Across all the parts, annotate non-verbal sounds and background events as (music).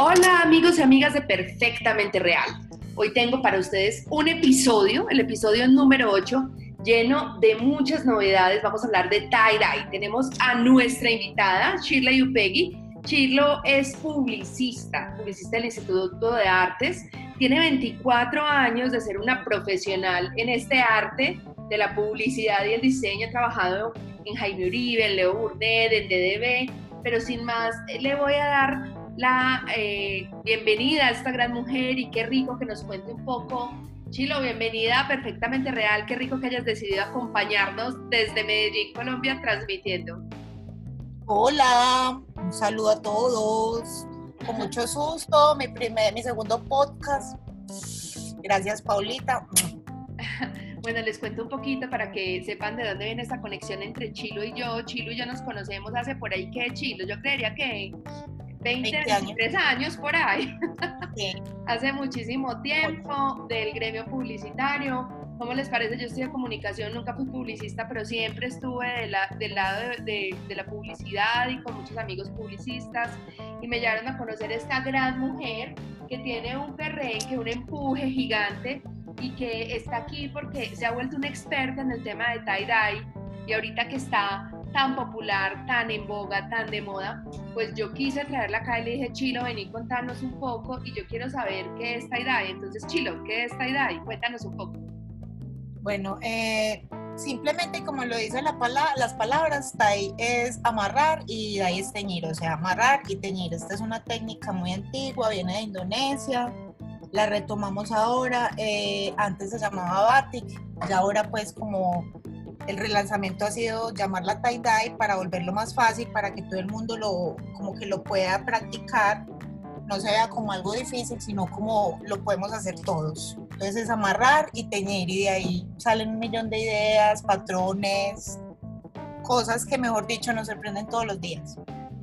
Hola amigos y amigas de Perfectamente Real. Hoy tengo para ustedes un episodio, el episodio número 8, lleno de muchas novedades. Vamos a hablar de tie-dye. Tenemos a nuestra invitada, Shirley Yupegui. Chirlo es publicista, publicista del Instituto de Artes. Tiene 24 años de ser una profesional en este arte de la publicidad y el diseño. Ha trabajado en Jaime Uribe, en Leo Burnett, en DDB, pero sin más, le voy a dar la eh, bienvenida a esta gran mujer y qué rico que nos cuente un poco. Chilo, bienvenida Perfectamente Real, qué rico que hayas decidido acompañarnos desde Medellín, Colombia, transmitiendo. Hola, un saludo a todos. Con mucho susto, mi, primer, mi segundo podcast. Gracias, Paulita. (laughs) Bueno, les cuento un poquito para que sepan de dónde viene esta conexión entre Chilo y yo. Chilo y yo nos conocemos hace por ahí que Chilo, yo creería que 20, 20 23 años. por ahí. (laughs) hace muchísimo tiempo del gremio publicitario. ¿Cómo les parece? Yo estudié comunicación, nunca fui publicista, pero siempre estuve del lado de, de, la publicidad y con muchos amigos publicistas y me llevaron a conocer esta gran mujer que tiene un perrenque, un empuje gigante y que está aquí porque se ha vuelto una experta en el tema de tie-dye y ahorita que está tan popular, tan en boga, tan de moda, pues yo quise traerla acá y le dije, Chilo, vení contarnos un poco y yo quiero saber qué es tie-dye. Entonces, Chilo, ¿qué es tie-dye? Cuéntanos un poco. Bueno, eh, simplemente como lo dicen la las palabras, tie es amarrar y dye es teñir, o sea, amarrar y teñir. Esta es una técnica muy antigua, viene de Indonesia, la retomamos ahora, eh, antes se llamaba batik, y ahora pues como el relanzamiento ha sido llamarla tie-dye para volverlo más fácil, para que todo el mundo lo, como que lo pueda practicar, no se vea como algo difícil, sino como lo podemos hacer todos. Entonces es amarrar y teñir y de ahí salen un millón de ideas, patrones, cosas que mejor dicho nos sorprenden todos los días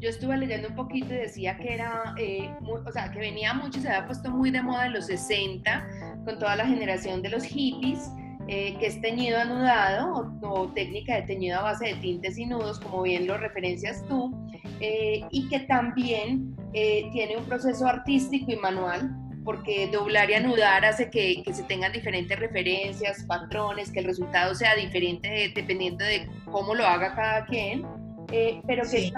yo estuve leyendo un poquito y decía que era, eh, o sea, que venía mucho, se había puesto muy de moda en los 60, con toda la generación de los hippies, eh, que es teñido anudado o, técnica de teñido a base de tintes y nudos, como bien lo referencias tú, eh, y que también tiene un proceso artístico y manual, porque doblar y anudar hace que, que, se tengan diferentes referencias, patrones, que el resultado sea diferente dependiendo de cómo lo haga cada quien. Eh, pero que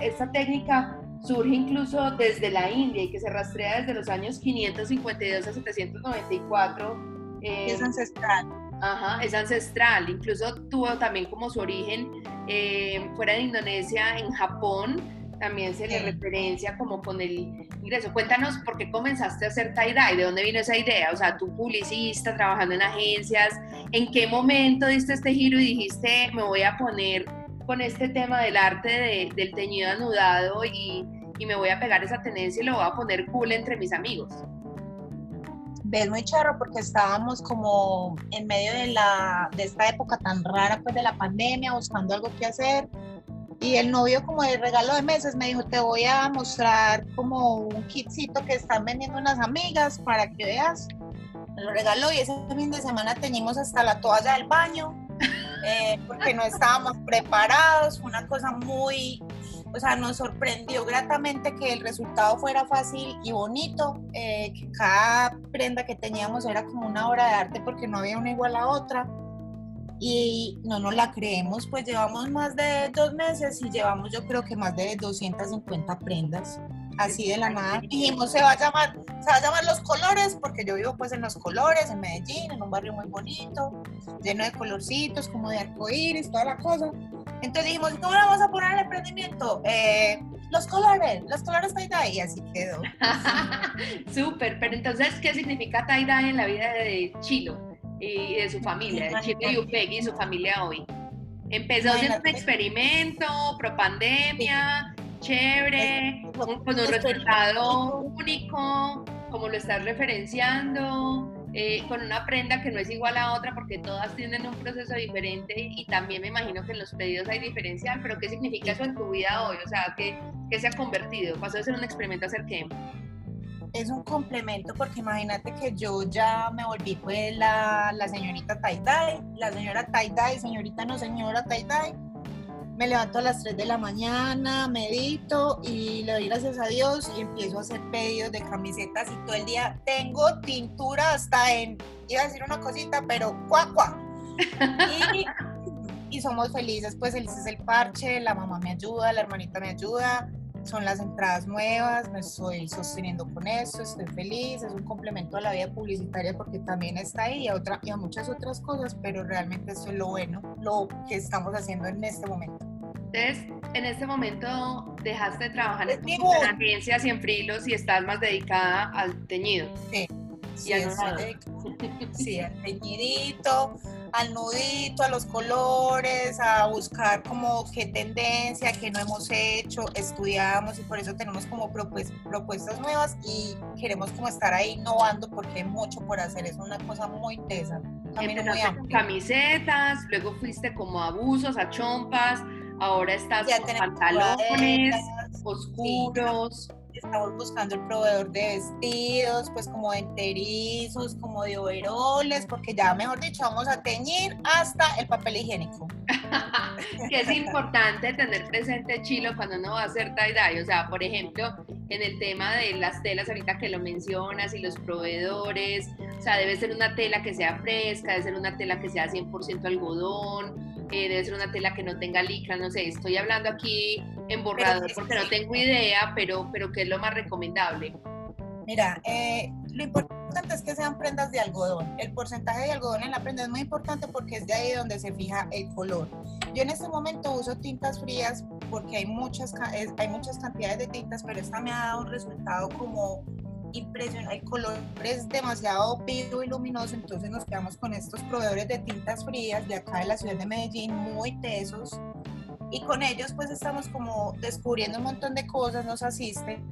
esta, técnica surge incluso desde la India y que se rastrea desde los años 552 a 794. Eh, es ancestral. Ajá, es ancestral. Incluso tuvo también como su origen eh, fuera de Indonesia, en Japón, también se le referencia como con el ingreso. Cuéntanos por qué comenzaste a hacer tie-dye, de dónde vino esa idea, o sea, tú publicista, trabajando en agencias, ¿en qué momento diste este giro y dijiste, me voy a poner con este tema del arte del teñido anudado y, y, me voy a pegar esa tendencia y lo voy a poner cool entre mis amigos. Ves muy charro porque estábamos como en medio de, la, de esta época tan rara pues de la pandemia, buscando algo que hacer. Y el novio como de regalo de meses me dijo, te voy a mostrar como un kitcito que están vendiendo unas amigas para que veas. Me lo regaló y ese fin de semana teñimos hasta la toalla del baño eh, porque no estábamos preparados, fue una cosa muy, o sea, nos sorprendió gratamente que el resultado fuera fácil y bonito, eh, que cada prenda que teníamos era como una obra de arte porque no había una igual a otra. Y no nos la creemos, pues llevamos más de dos meses y llevamos yo creo que más de 250 prendas así de la nada. Dijimos se va a llamar se va a llamar los colores porque yo vivo pues en los colores en Medellín en un barrio muy bonito lleno de colorcitos como de arcoíris toda la cosa entonces dijimos cómo le vamos a poner el emprendimiento eh, los colores los colores tie dye y así quedó. (laughs) Súper pero entonces qué significa tie dye en la vida de Chilo y de su familia de Chilo y Upegui y su familia hoy empezó siendo un experimento pro pandemia chévere, con, un resultado único, como lo estás referenciando, eh, con una prenda que no es igual a otra porque todas tienen un proceso diferente y también me imagino que en los pedidos hay diferencial, pero ¿qué significa eso en tu vida hoy? O sea, ¿qué, qué se ha convertido? ¿Pasó de ser un experimento a ser qué? Es un complemento porque imagínate que yo ya me volví pues la, la señorita Tai la señora Tai señorita no señora Tai me levanto a las 3 de la mañana, medito y le doy gracias a Dios y empiezo a hacer pedidos de camisetas y todo el día tengo tintura hasta en, iba a decir una cosita, pero cuá, Y, y somos felices, pues el parche, la mamá me ayuda, la hermanita me ayuda, son las entradas nuevas, me estoy sosteniendo con eso, estoy feliz, es un complemento a la vida publicitaria porque también está ahí y a, otra, y a muchas otras cosas, pero realmente eso es lo bueno, lo que estamos haciendo en este momento. Entonces, en este momento dejaste de trabajar en agencias y en frilos y estás más dedicada al teñido. Sí, sí, (laughs) sí, al teñidito, al nudito, a los colores, a buscar como qué tendencia, qué no hemos hecho, estudiamos y por eso tenemos como propuestas nuevas y queremos como estar ahí innovando porque hay mucho por hacer, es una cosa muy interesante. Muy camisetas, luego fuiste como a buzos, a chompas, ahora estás con pantalones oscuros. Estamos buscando el proveedor de vestidos, pues como de enterizos, como de overoles, porque ya, mejor dicho, vamos a teñir hasta el papel higiénico. (laughs) que es importante tener presente Chilo cuando uno va a hacer tie-dye, o sea, por ejemplo, en el tema de las telas, ahorita que lo mencionas, y los proveedores, o sea, debe ser una tela que sea fresca, debe ser una tela que sea 100% algodón, eh, debe ser una tela que no tenga licra, no sé, estoy hablando aquí en borrador porque no tengo idea, pero, pero ¿qué es lo más recomendable? Mira, eh, lo importante es que sean prendas de algodón. El porcentaje de algodón en la prenda es muy importante porque es de ahí donde se fija el color. Yo en este momento uso tintas frías porque hay muchas, hay muchas cantidades de tintas, pero esta me ha dado un resultado como impresionante, el color es demasiado vivo y luminoso, entonces nos quedamos con estos proveedores de tintas frías de acá de la ciudad de Medellín, muy tesos, y con ellos pues estamos como descubriendo un montón de cosas, nos asisten,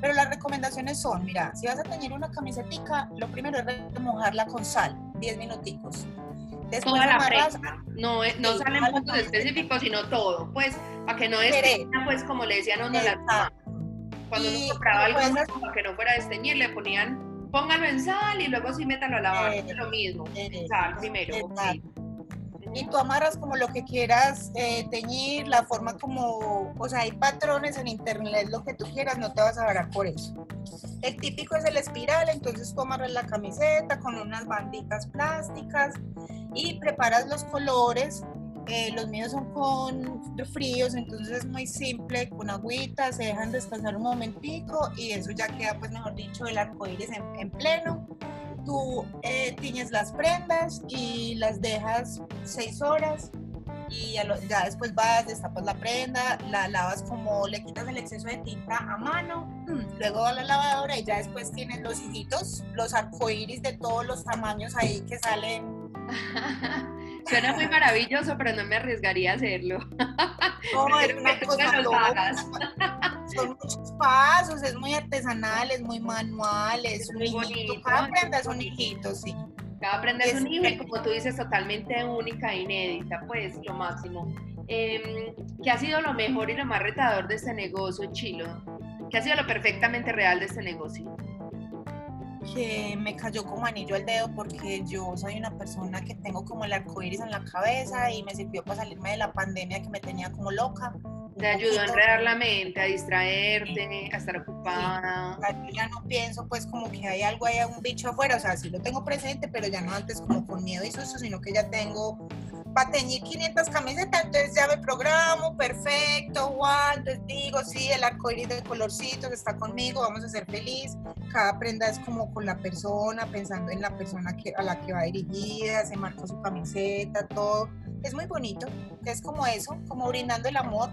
pero las recomendaciones son, mira, si vas a tener una camisetica, lo primero es remojarla con sal, 10 minuticos. Después Toda la prenda, no, no salen puntos específicos, sino todo, pues, para que no esté, pues, como le decían a uno las cuando uno compraba algo para que no fuera a desteñir, le ponían, póngalo en sal y luego sí métalo a lavar, es lo mismo, sal primero. Y tú amarras como lo que quieras eh, teñir, la forma como, o sea, hay patrones en internet, lo que tú quieras, no te vas a varar por eso. El típico es el espiral, entonces tú amarras la camiseta con unas banditas plásticas y preparas los colores eh, los míos son con fríos, entonces es muy simple, con agüita, se dejan descansar un momentico y eso ya queda, pues mejor dicho, el arco iris en, pleno. Tú eh, tiñes las prendas y las dejas seis horas y ya, ya, después vas, destapas la prenda, la lavas como le quitas el exceso de tinta a mano, (clears throat) luego a la lavadora y ya después tienes los hijitos, los arcoíris de todos los tamaños ahí que salen. (laughs) Suena muy maravilloso, pero no me arriesgaría a hacerlo. No, (laughs) es una cosa loca. Son muchos pasos, es muy artesanal, es muy manual, es, muy bonito. Cada prenda es un hijito, sí. Cada prenda es, un hijo y como tú dices, totalmente única e inédita, pues lo máximo. Eh, ¿Qué ha sido lo mejor y lo más retador de este negocio, Chilo? ¿Qué ha sido lo perfectamente real de este negocio? Que me cayó como anillo al dedo porque yo soy una persona que tengo como el arco iris en la cabeza y me sirvió para salirme de la pandemia que me tenía como loca. Te ayudó a enredar la mente, a distraerte, a estar ocupada. Yo ya no pienso pues como que hay algo, hay un bicho afuera, o sea, sí lo tengo presente, pero ya no antes como con miedo y susto, sino que ya tengo para teñir 500 camisetas, entonces ya me programo, perfecto, Juan, entonces digo, sí, el arcoíris de colorcitos está conmigo, vamos a ser feliz. Cada prenda es como con la persona, pensando en la persona que, a la que va dirigida, se marca su camiseta, todo. Es muy bonito, es como eso, como brindando el amor.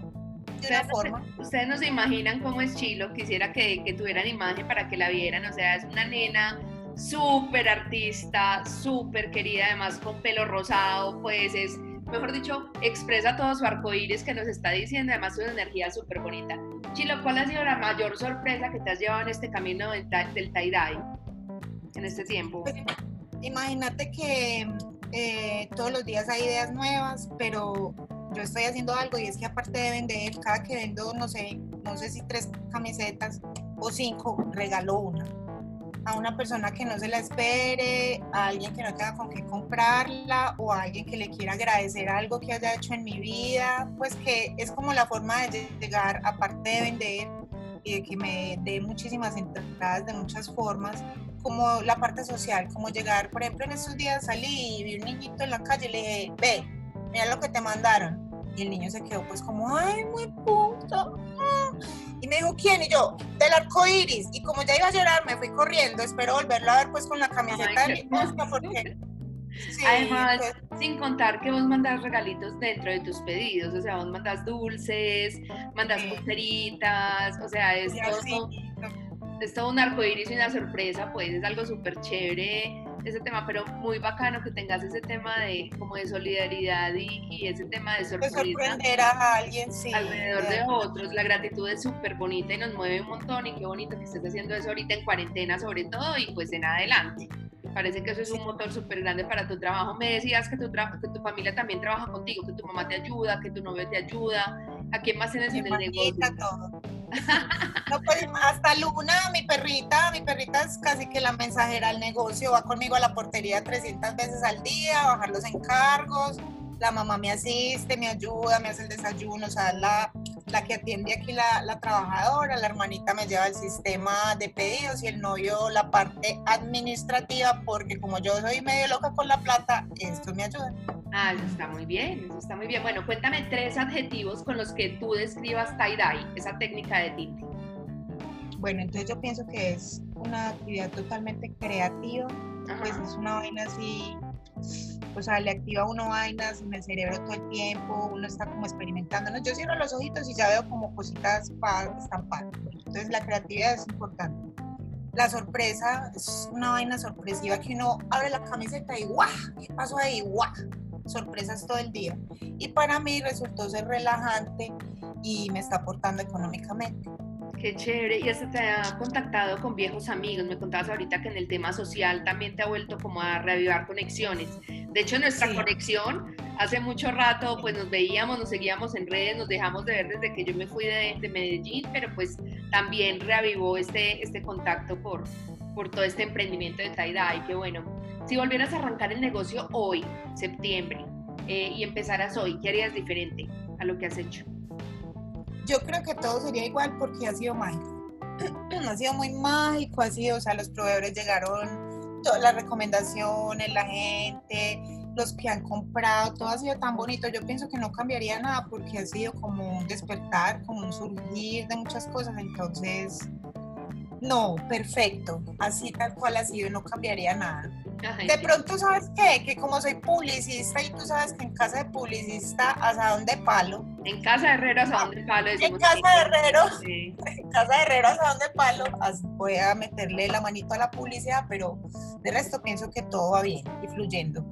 De una forma. ustedes no se imaginan cómo es Chilo, quisiera que, que tuvieran imagen para que la vieran, o sea, es una nena súper artista, súper querida, además con pelo rosado, pues es, mejor dicho, expresa todo su arco iris que nos está diciendo, además una energía súper bonita. Chilo, ¿cuál ha sido la mayor sorpresa que te has llevado en este camino del, del tie-dye en este tiempo? Pues, imagínate que eh, todos los días hay ideas nuevas, pero yo estoy haciendo algo y es que aparte de vender, cada que vendo, no sé, no sé si tres camisetas o cinco, regalo una a una persona que no se la espere, a alguien que no tenga con qué comprarla o a alguien que le quiera agradecer algo que haya hecho en mi vida, pues que es como la forma de llegar, aparte de vender y de que me dé muchísimas entradas de muchas formas, como la parte social, como llegar, por ejemplo, en estos días salí y vi un niñito en la calle y le dije, ve, mira lo que te mandaron. Y el niño se quedó pues como, ay, muy puto. Y me dijo, ¿quién? Y yo, del arco iris. Y como ya iba a llorar, me fui corriendo. Espero volverlo a ver pues con la camiseta de mi porque... (laughs) Además, pues. sin contar que vos mandas regalitos dentro de tus pedidos, o sea, vos mandas dulces, mandas pulseritas, o sea, es todo, es todo un arco iris y una sorpresa, pues es algo súper chévere ese tema, pero muy bacano que tengas ese tema de como de solidaridad y, ese tema de sorprender a alguien, sí. Alrededor de otros, la gratitud es súper bonita y nos mueve un montón y qué bonito que estés haciendo eso ahorita en cuarentena sobre todo y pues en adelante. Parece que eso es un motor súper grande para tu trabajo. Me decías que tu, que tu familia también trabaja contigo, que tu mamá te ayuda, que tu novio te ayuda. ¿A quién más tienes en el negocio? Todo. No, pues, hasta Luna, mi perrita, mi perrita es casi que la mensajera al negocio, va conmigo a la portería 300 veces al día, a bajar los encargos, la mamá me asiste, me ayuda, me hace el desayuno, o sea, la, la que atiende aquí la, la, trabajadora, la hermanita me lleva el sistema de pedidos y el novio la parte administrativa, porque como yo soy medio loca con la plata, esto me ayuda. Ah, eso está muy bien, eso está muy bien. Bueno, cuéntame tres adjetivos con los que tú describas tie-dye, esa técnica de tinte. Bueno, entonces yo pienso que es una actividad totalmente creativa, pues es una vaina así, o sea, le activa a uno vainas en el cerebro todo el tiempo, uno está como experimentando. Yo cierro los ojitos y ya veo como cositas para estampar. Entonces la creatividad es importante. La sorpresa es una vaina sorpresiva que uno abre la camiseta y ¡guau! ¿Qué pasó ahí? ¡guau! Sorpresas todo el día. Y para mí resultó ser relajante y me está aportando económicamente. Qué chévere. Y hasta te ha contactado con viejos amigos. Me contabas ahorita que en el tema social también te ha vuelto como a reavivar conexiones. De hecho, nuestra conexión hace mucho rato, pues nos veíamos, nos seguíamos en redes, nos dejamos de ver desde que yo me fui de, de Medellín, pero pues también reavivó este, este contacto por, por todo este emprendimiento de Taida. Y qué bueno. Si volvieras a arrancar el negocio hoy, septiembre, eh, y empezaras hoy, ¿qué harías diferente a lo que has hecho? Yo creo que todo sería igual porque ha sido mágico. (clears throat) ha sido muy mágico, ha sido, o sea, los proveedores llegaron, todas las recomendaciones, la gente, los que han comprado, todo ha sido tan bonito. Yo pienso que no cambiaría nada porque ha sido como un despertar, como un surgir de muchas cosas. Entonces, no, perfecto. Así tal cual ha sido, no cambiaría nada de pronto, ¿sabes qué? Que como soy publicista y tú sabes que en casa de publicista, asadón de palo. En casa de herrero, asadón de palo. (laughs) En casa de herrero, en casa de herrero, asadón de palo. Voy a meterle la manito a la publicidad, pero de resto pienso que todo va bien y fluyendo.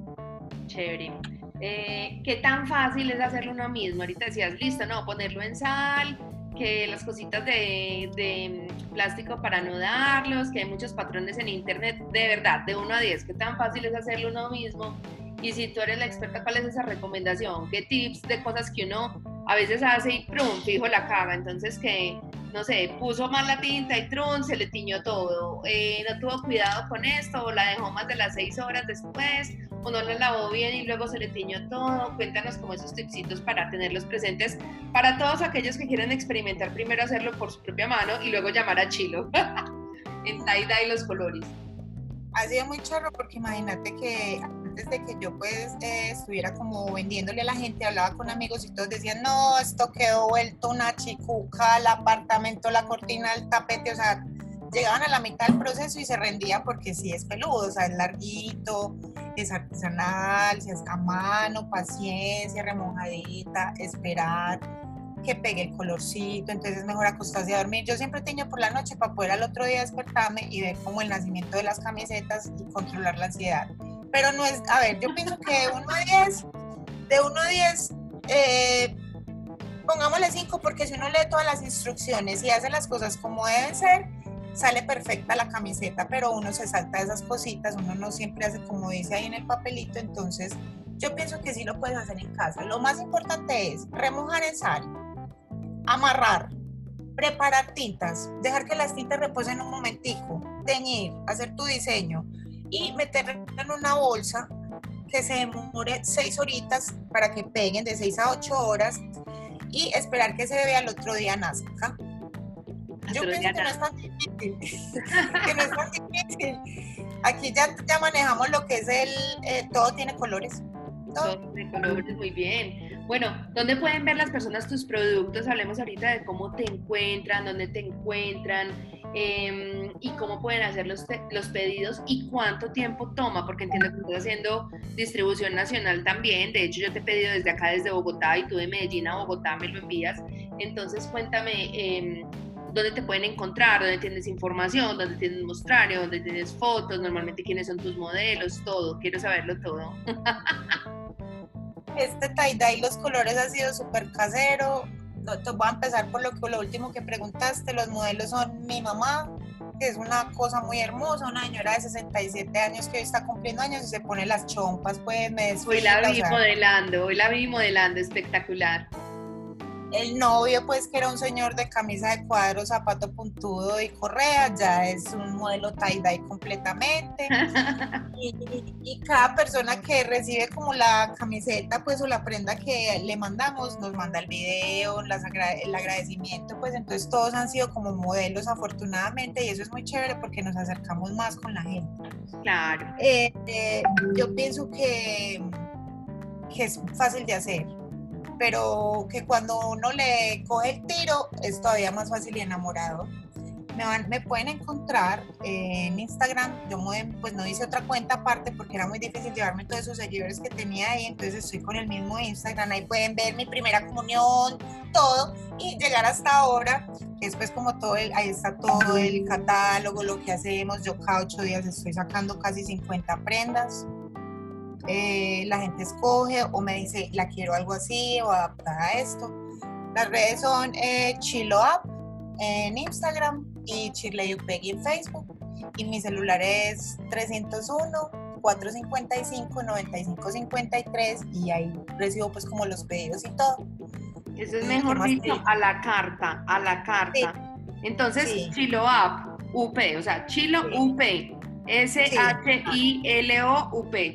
Chévere. Eh, ¿Qué tan fácil es hacerlo uno mismo? Ahorita decías, listo, no, ponerlo en sal, que las cositas de, de, plástico para anudarlos, que hay muchos patrones en internet, de verdad, de 1 a 10, qué tan fácil es hacerlo uno mismo. Y si tú eres la experta, ¿cuál es esa recomendación? ¿Qué tips de cosas que uno a veces hace y prum, fijo la caga? Entonces que, no sé, puso mal la tinta y trum, se le tiñó todo. Eh, no tuvo cuidado con esto, o la dejó más de las 6 horas después, o no la lavó bien y luego se le tiñó todo. Cuéntanos como esos tipsitos para tenerlos presentes para todos aquellos que quieren experimentar primero hacerlo por su propia mano y luego llamar a Chilo (laughs) en tie-dye los colores. Ha sido muy chorro porque imagínate que antes de que yo pues eh, estuviera como vendiéndole a la gente, hablaba con amigos y todos decían, no, esto quedó vuelto una chicuca, el apartamento, la cortina, el tapete, o sea, llegaban a la mitad del proceso y se rendían porque sí es peludo, o sea, es larguito, es artesanal, se hace a mano, paciencia, remojadita, esperar que pegue el colorcito, entonces es mejor acostarse a dormir. Yo siempre tengo por la noche para poder al otro día despertarme y ver como el nacimiento de las camisetas y controlar la ansiedad. Pero no es, a ver, yo pienso que de 1 a 10, de 1 a 10, eh, pongámosle 5 porque si uno lee todas las instrucciones y hace las cosas como deben ser, sale perfecta la camiseta, pero uno se salta esas cositas, uno no siempre hace como dice ahí en el papelito, entonces yo pienso que sí lo puedes hacer en casa. Lo más importante es remojar en sal, amarrar, preparar tintas, dejar que las tintas reposen un momentico, teñir, hacer tu diseño y meterlo en una bolsa que se demore seis horitas para que peguen de seis a ocho horas y esperar que se vea el otro día nazca. Yo pienso que no es tan difícil. (laughs) que no es tan difícil. Aquí ya, ya manejamos lo que es el, eh, todo tiene colores. Todo tiene colores, muy bien. Bueno, ¿dónde pueden ver las personas tus productos? Hablemos ahorita de cómo te encuentran, dónde te encuentran em, y cómo pueden hacer los, los, pedidos y cuánto tiempo toma, porque entiendo que estás haciendo distribución nacional también. De hecho, yo te he pedido desde acá, desde Bogotá, y tú de Medellín a Bogotá me lo envías. Entonces, cuéntame. Eh, dónde te pueden encontrar, dónde tienes información, dónde tienes mostrario, dónde tienes fotos, normalmente quiénes son tus modelos, todo. Quiero saberlo todo. (laughs) este tie-dye, los colores ha sido súper casero. te voy a empezar por lo, lo último que preguntaste. Los modelos son mi mamá, que es una cosa muy hermosa, una señora de 67 años que hoy está cumpliendo años y se pone las chompas, pues me Hoy la vi modelando, hoy la vi modelando, espectacular el novio, pues que era un señor de camisa de cuadro, zapato puntudo y correa, ya es un modelo tie-dye completamente. (laughs) y, cada persona que recibe como la camiseta, pues o la prenda que le mandamos, nos manda el video, las el agradecimiento, pues entonces todos han sido como modelos afortunadamente y eso es muy chévere porque nos acercamos más con la gente. Claro. Eh, eh, yo pienso que, que es fácil de hacer pero que cuando uno le coge el tiro es todavía más fácil y enamorado. Me, van, me pueden encontrar en Instagram, yo pues no hice otra cuenta aparte porque era muy difícil llevarme todos esos seguidores que tenía ahí, entonces estoy con el mismo Instagram, ahí pueden ver mi primera comunión, todo, y llegar hasta ahora, es pues como todo ahí está todo el catálogo, lo que hacemos, yo cada ocho días estoy sacando casi 50 prendas, eh, la gente escoge o me dice, la quiero algo así o adaptada a esto. Las redes son eh, Chilo Up en Instagram y Chile Upegui en Facebook. Y mi celular es 301 455 9553 y ahí recibo pues como los pedidos y todo. Eso es mejor dicho, a la carta, a la carta. Entonces, Chilo Up, UP, o sea, Chilo UP, S-H-I-L-O-U-P,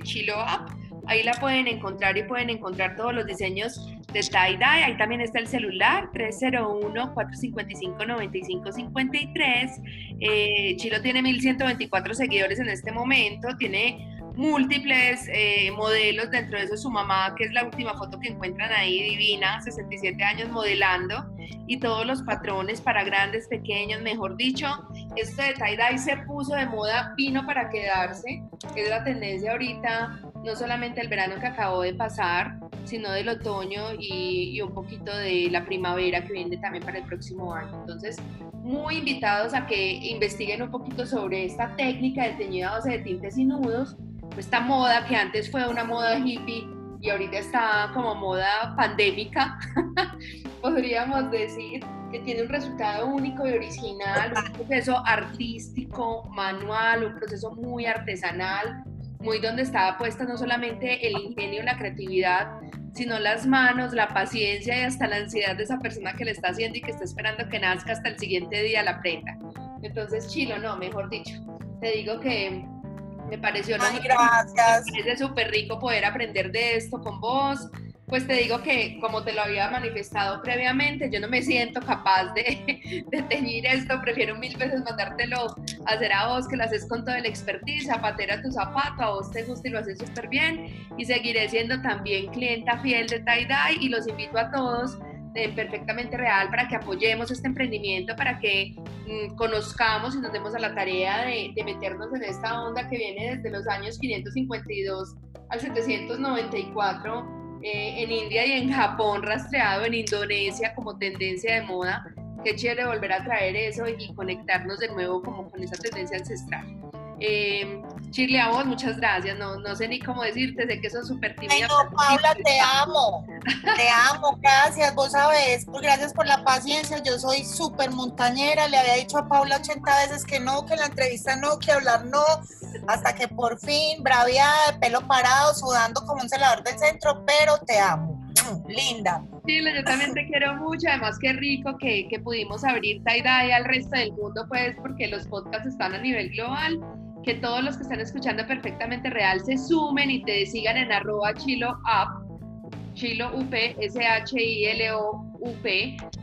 Chilo Up. Ahí la pueden encontrar y pueden encontrar todos los diseños de tie-dye. Ahí también está el celular, 301-455-9553. Eh, Chilo tiene 1124 seguidores en este momento. Tiene múltiples eh, modelos, dentro de eso su mamá, que es la última foto que encuentran ahí, divina, 67 años modelando, y todos los patrones para grandes, pequeños, mejor dicho, esto de tie-dye se puso de moda, vino para quedarse, es la tendencia ahorita, no solamente el verano que acabó de pasar, sino del otoño y, y un poquito de la primavera que viene también para el próximo año. Entonces, muy invitados a que investiguen un poquito sobre esta técnica de teñido a base de tintes y nudos esta moda que antes fue una moda hippie y ahorita está como moda pandémica, (laughs) podríamos decir que tiene un resultado único y original, un proceso artístico, manual, un proceso muy artesanal, muy donde estaba puesta no solamente el ingenio, la creatividad, sino las manos, la paciencia y hasta la ansiedad de esa persona que le está haciendo y que está esperando que nazca hasta el siguiente día la prenda. Entonces, chilo, no, mejor dicho, te digo que me pareció Ay, gracias. Es súper rico poder aprender de esto con vos. Pues te digo que, como te lo había manifestado previamente, yo no me siento capaz de, (laughs) de teñir esto. Prefiero mil veces mandártelo a hacer a vos, que lo haces con toda la expertise, zapatera tu zapato, a vos te gusta y lo haces súper bien. Y seguiré siendo también clienta fiel de tie-dye y los invito a todos perfectamente real para que apoyemos este emprendimiento, para que mm, conozcamos y nos demos a la tarea de, meternos en esta onda que viene desde los años 552 al 794 eh, en India y en Japón, rastreado en Indonesia como tendencia de moda. Qué chévere volver a traer eso y conectarnos de nuevo como con esa tendencia ancestral. Eh, Chile, a vos, muchas gracias. No, no sé ni cómo decirte, sé que sos súper tímida. Ay, no, Paula, te amo. Te amo, gracias. Vos sabes, pues, gracias por la paciencia. Yo soy súper montañera. Le había dicho a Paula 80 veces que no, que la entrevista no, que hablar no. Hasta que por fin, braviada, de pelo parado, sudando como un celador del centro, pero te amo. (clears throat) Linda. Chilo, yo también te quiero mucho. Además, qué rico que, que pudimos abrir tie al resto del mundo, pues, porque los podcasts están a nivel global. Que todos los que están escuchando perfectamente real se sumen y te sigan en arroba chilo up, chilo up, S-H-I-L-O-U-P,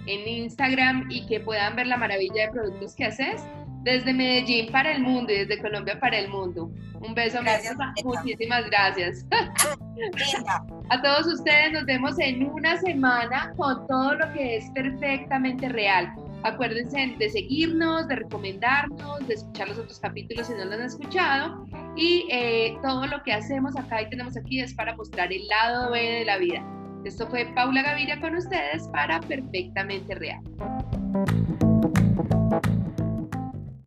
en Instagram y que puedan ver la maravilla de productos que haces desde Medellín para el mundo y desde Colombia para el mundo. Un beso, gracias, muchísimas gracias. (laughs) A todos ustedes nos vemos en una semana con todo lo que es perfectamente real. Acuérdense de seguirnos, de recomendarnos, de escuchar los otros capítulos si no los han escuchado. Y eh, todo lo que hacemos acá y tenemos aquí es para mostrar el lado B de la vida. Esto fue Paula Gaviria con ustedes para Perfectamente Real.